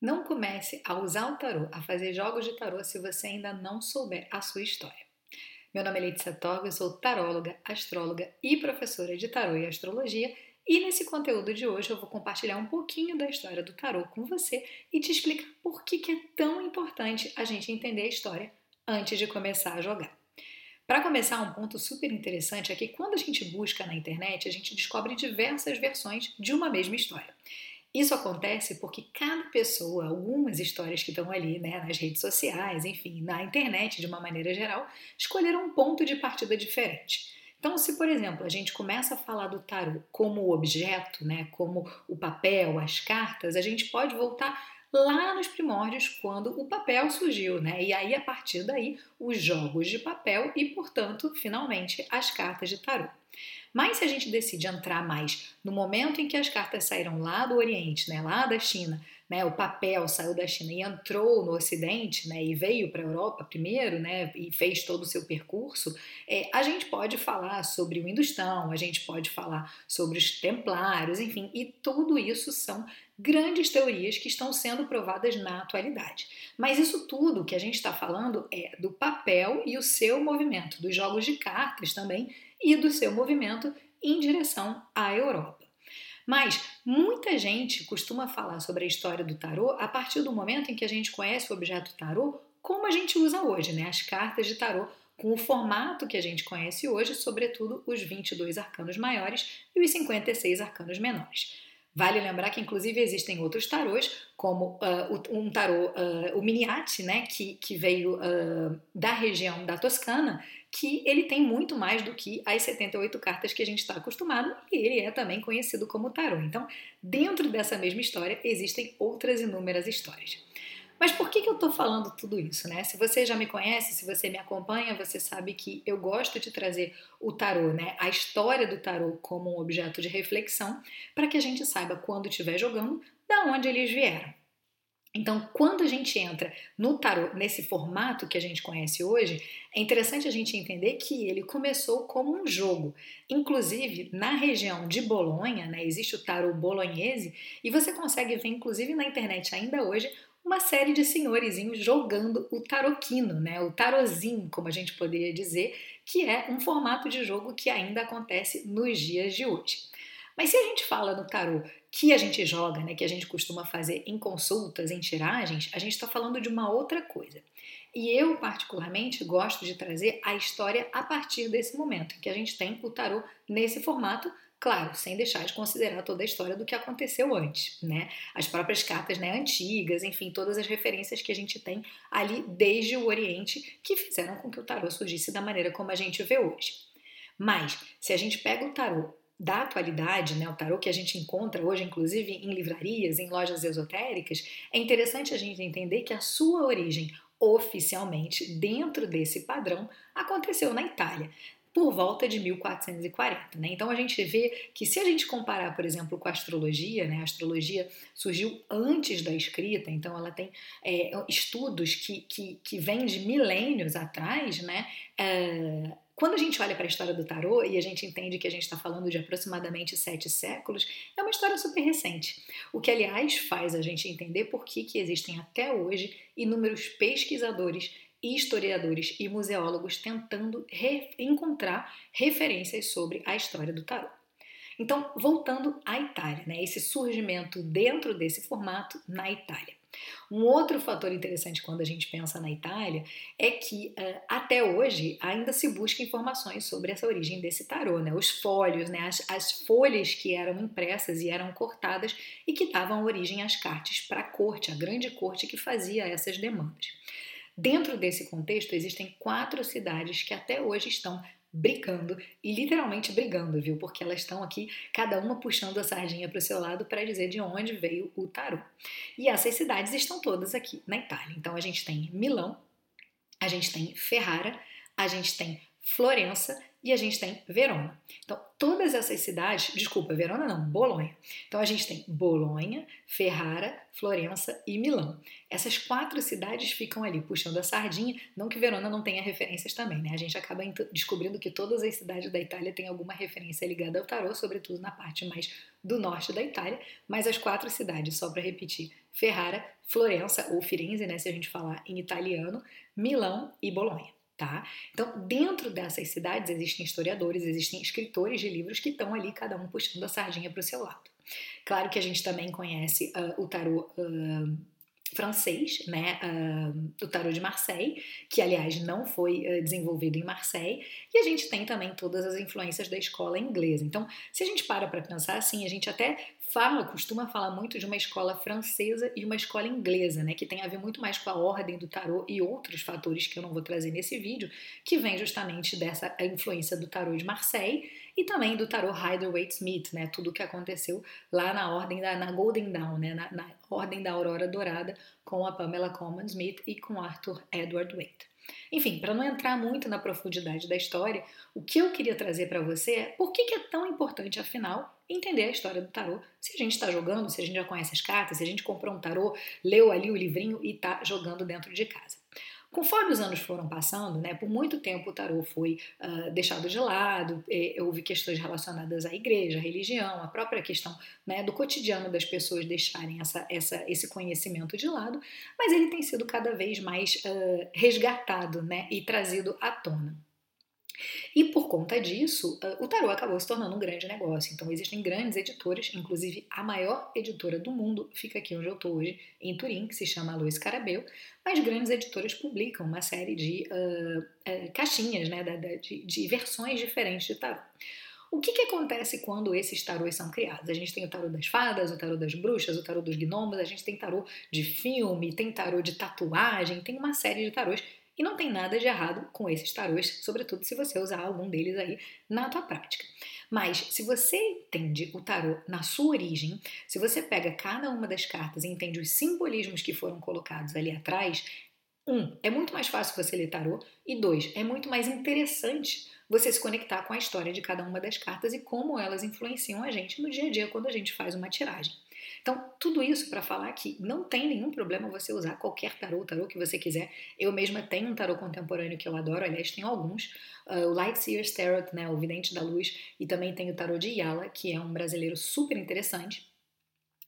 Não comece a usar o tarô, a fazer jogos de tarô se você ainda não souber a sua história. Meu nome é Letícia Torga, eu sou taróloga, astróloga e professora de tarô e astrologia. E nesse conteúdo de hoje eu vou compartilhar um pouquinho da história do tarô com você e te explicar por que, que é tão importante a gente entender a história antes de começar a jogar. Para começar, um ponto super interessante é que quando a gente busca na internet, a gente descobre diversas versões de uma mesma história. Isso acontece porque cada pessoa, algumas histórias que estão ali né, nas redes sociais, enfim, na internet de uma maneira geral, escolheram um ponto de partida diferente. Então, se por exemplo a gente começa a falar do tarot como objeto, né, como o papel, as cartas, a gente pode voltar lá nos primórdios, quando o papel surgiu, né? E aí, a partir daí, os jogos de papel e, portanto, finalmente, as cartas de tarot. Mas se a gente decide entrar mais no momento em que as cartas saíram lá do Oriente, né, lá da China, né, o papel saiu da China e entrou no Ocidente, né, e veio para a Europa primeiro, né, e fez todo o seu percurso, é, a gente pode falar sobre o Industão, a gente pode falar sobre os Templários, enfim, e tudo isso são grandes teorias que estão sendo provadas na atualidade. Mas isso tudo que a gente está falando é do papel e o seu movimento, dos jogos de cartas também e do seu movimento em direção à Europa. Mas muita gente costuma falar sobre a história do tarô a partir do momento em que a gente conhece o objeto tarô como a gente usa hoje, né? As cartas de tarô com o formato que a gente conhece hoje, sobretudo os 22 arcanos maiores e os 56 arcanos menores. Vale lembrar que, inclusive, existem outros tarôs, como uh, um tarô, uh, o Miniati, né, que, que veio uh, da região da Toscana, que ele tem muito mais do que as 78 cartas que a gente está acostumado, e ele é também conhecido como tarô. Então, dentro dessa mesma história, existem outras inúmeras histórias. Mas por que, que eu estou falando tudo isso, né? Se você já me conhece, se você me acompanha, você sabe que eu gosto de trazer o tarô, né? A história do tarô como um objeto de reflexão, para que a gente saiba quando estiver jogando, da onde eles vieram. Então, quando a gente entra no tarô nesse formato que a gente conhece hoje, é interessante a gente entender que ele começou como um jogo. Inclusive, na região de Bolonha, né, existe o tarô bolognese, e você consegue ver, inclusive na internet ainda hoje, uma série de senhorizinhos jogando o taroquino, né? O tarozinho, como a gente poderia dizer, que é um formato de jogo que ainda acontece nos dias de hoje. Mas se a gente fala no tarô que a gente joga, né, que a gente costuma fazer em consultas, em tiragens, a gente está falando de uma outra coisa. E eu, particularmente, gosto de trazer a história a partir desse momento, em que a gente tem o tarô nesse formato, Claro, sem deixar de considerar toda a história do que aconteceu antes, né? As próprias cartas né, antigas, enfim, todas as referências que a gente tem ali desde o Oriente que fizeram com que o tarô surgisse da maneira como a gente vê hoje. Mas, se a gente pega o tarô da atualidade, né, o tarô que a gente encontra hoje, inclusive em livrarias, em lojas esotéricas, é interessante a gente entender que a sua origem oficialmente dentro desse padrão aconteceu na Itália por volta de 1440. Né? Então a gente vê que se a gente comparar, por exemplo, com a astrologia, né? a astrologia surgiu antes da escrita, então ela tem é, estudos que, que, que vêm de milênios atrás, né? É, quando a gente olha para a história do tarô e a gente entende que a gente está falando de aproximadamente sete séculos, é uma história super recente. O que, aliás, faz a gente entender por que, que existem até hoje inúmeros pesquisadores historiadores e museólogos tentando re encontrar referências sobre a história do tarot. Então, voltando à Itália, né, esse surgimento dentro desse formato na Itália. Um outro fator interessante quando a gente pensa na Itália é que uh, até hoje ainda se busca informações sobre essa origem desse tarô, né? Os folhos, né? As, as folhas que eram impressas e eram cortadas e que davam origem às cartas para a corte, a grande corte que fazia essas demandas. Dentro desse contexto, existem quatro cidades que até hoje estão brigando e literalmente brigando, viu? Porque elas estão aqui, cada uma puxando a sardinha para o seu lado para dizer de onde veio o tarô. E essas cidades estão todas aqui na Itália. Então a gente tem Milão, a gente tem Ferrara, a gente tem Florença e a gente tem Verona. Então, todas essas cidades, desculpa, Verona não, Bolonha. Então, a gente tem Bolonha, Ferrara, Florença e Milão. Essas quatro cidades ficam ali puxando a sardinha, não que Verona não tenha referências também, né? A gente acaba descobrindo que todas as cidades da Itália têm alguma referência ligada ao tarô, sobretudo na parte mais do norte da Itália, mas as quatro cidades, só para repetir, Ferrara, Florença ou Firenze, né, se a gente falar em italiano, Milão e Bolonha. Tá? Então, dentro dessas cidades existem historiadores, existem escritores de livros que estão ali, cada um puxando a sardinha para o seu lado. Claro que a gente também conhece uh, o tarô uh, francês, né, uh, do tarô de Marseille, que aliás não foi desenvolvido em Marseille, e a gente tem também todas as influências da escola inglesa. Então, se a gente para para pensar assim, a gente até fala, costuma falar muito de uma escola francesa e uma escola inglesa, né, que tem a ver muito mais com a ordem do tarô e outros fatores que eu não vou trazer nesse vídeo, que vem justamente dessa influência do tarô de Marseille e também do tarô Rider-Waite-Smith, né, tudo o que aconteceu lá na ordem da na Golden Dawn, né, na, na ordem da Aurora Dourada, com a Pamela Coleman Smith e com Arthur Edward Waite. Enfim, para não entrar muito na profundidade da história, o que eu queria trazer para você é por que, que é tão importante, afinal, entender a história do tarô. Se a gente está jogando, se a gente já conhece as cartas, se a gente comprou um tarô, leu ali o livrinho e está jogando dentro de casa. Conforme os anos foram passando, né, por muito tempo o tarô foi uh, deixado de lado, houve questões relacionadas à igreja, à religião, a própria questão né, do cotidiano das pessoas deixarem essa, essa, esse conhecimento de lado, mas ele tem sido cada vez mais uh, resgatado né, e trazido à tona. E por conta disso, ah, o tarô acabou se tornando um grande negócio. Então existem grandes editoras, inclusive a maior editora do mundo fica aqui onde eu estou hoje, em Turim, que se chama Luiz Carabel. Mas grandes editoras publicam uma série de uh, uh, caixinhas, né, de, de versões diferentes de tarô. O que, que acontece quando esses tarôs são criados? A gente tem o tarô das fadas, o tarô das bruxas, o tarô dos gnomos, a gente tem tarô de filme, tem tarô de tatuagem, tem uma série de tarôs e não tem nada de errado com esses tarôs, sobretudo se você usar algum deles aí na tua prática. Mas se você entende o tarô na sua origem, se você pega cada uma das cartas e entende os simbolismos que foram colocados ali atrás, um, é muito mais fácil você ler tarô, e dois, é muito mais interessante você se conectar com a história de cada uma das cartas e como elas influenciam a gente no dia a dia quando a gente faz uma tiragem. Então, tudo isso para falar que não tem nenhum problema você usar qualquer tarô, tarô que você quiser. Eu mesma tenho um tarô contemporâneo que eu adoro, aliás, tenho alguns. Uh, o Lightseer's Tarot, né, o Vidente da Luz, e também tenho o tarô de Yala, que é um brasileiro super interessante.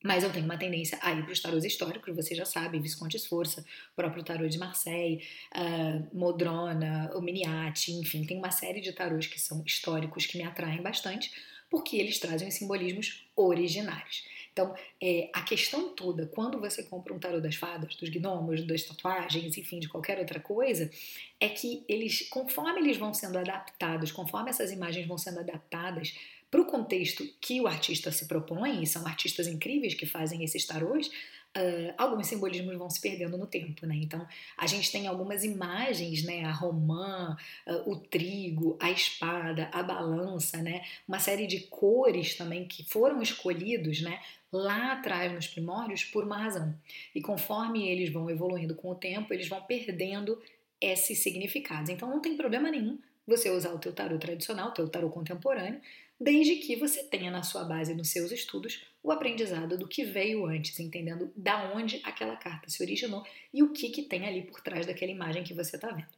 Mas eu tenho uma tendência a ir para os tarôs históricos, você já sabe, Visconde Força, o próprio tarô de Marseille, uh, Modrona, o Miniati, enfim, tem uma série de tarôs que são históricos que me atraem bastante, porque eles trazem os simbolismos originários. Então, é, a questão toda, quando você compra um tarô das fadas, dos gnomos, das tatuagens, enfim, de qualquer outra coisa, é que eles, conforme eles vão sendo adaptados, conforme essas imagens vão sendo adaptadas para o contexto que o artista se propõe, e são artistas incríveis que fazem esses tarôs, Uh, alguns simbolismos vão se perdendo no tempo, né? Então, a gente tem algumas imagens, né? A romã, uh, o trigo, a espada, a balança, né? Uma série de cores também que foram escolhidos, né? Lá atrás, nos primórdios, por uma razão. E conforme eles vão evoluindo com o tempo, eles vão perdendo esses significados. Então, não tem problema nenhum você usar o teu tarô tradicional, o teu tarô contemporâneo, desde que você tenha na sua base, nos seus estudos, o aprendizado do que veio antes, entendendo da onde aquela carta se originou e o que, que tem ali por trás daquela imagem que você está vendo.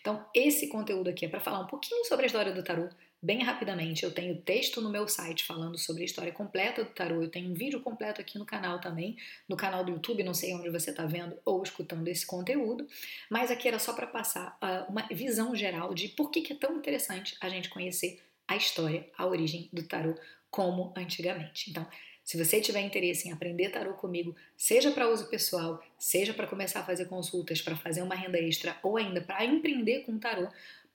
Então, esse conteúdo aqui é para falar um pouquinho sobre a história do tarô, bem rapidamente. Eu tenho texto no meu site falando sobre a história completa do tarô. Eu tenho um vídeo completo aqui no canal também, no canal do YouTube, não sei onde você está vendo ou escutando esse conteúdo. Mas aqui era só para passar uh, uma visão geral de por que, que é tão interessante a gente conhecer a história, a origem do tarô como antigamente. Então, se você tiver interesse em aprender tarô comigo, seja para uso pessoal, seja para começar a fazer consultas, para fazer uma renda extra ou ainda para empreender com tarô,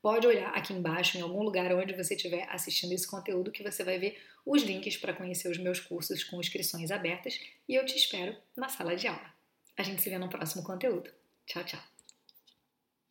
pode olhar aqui embaixo, em algum lugar onde você estiver assistindo esse conteúdo, que você vai ver os links para conhecer os meus cursos com inscrições abertas e eu te espero na sala de aula. A gente se vê no próximo conteúdo. Tchau, tchau!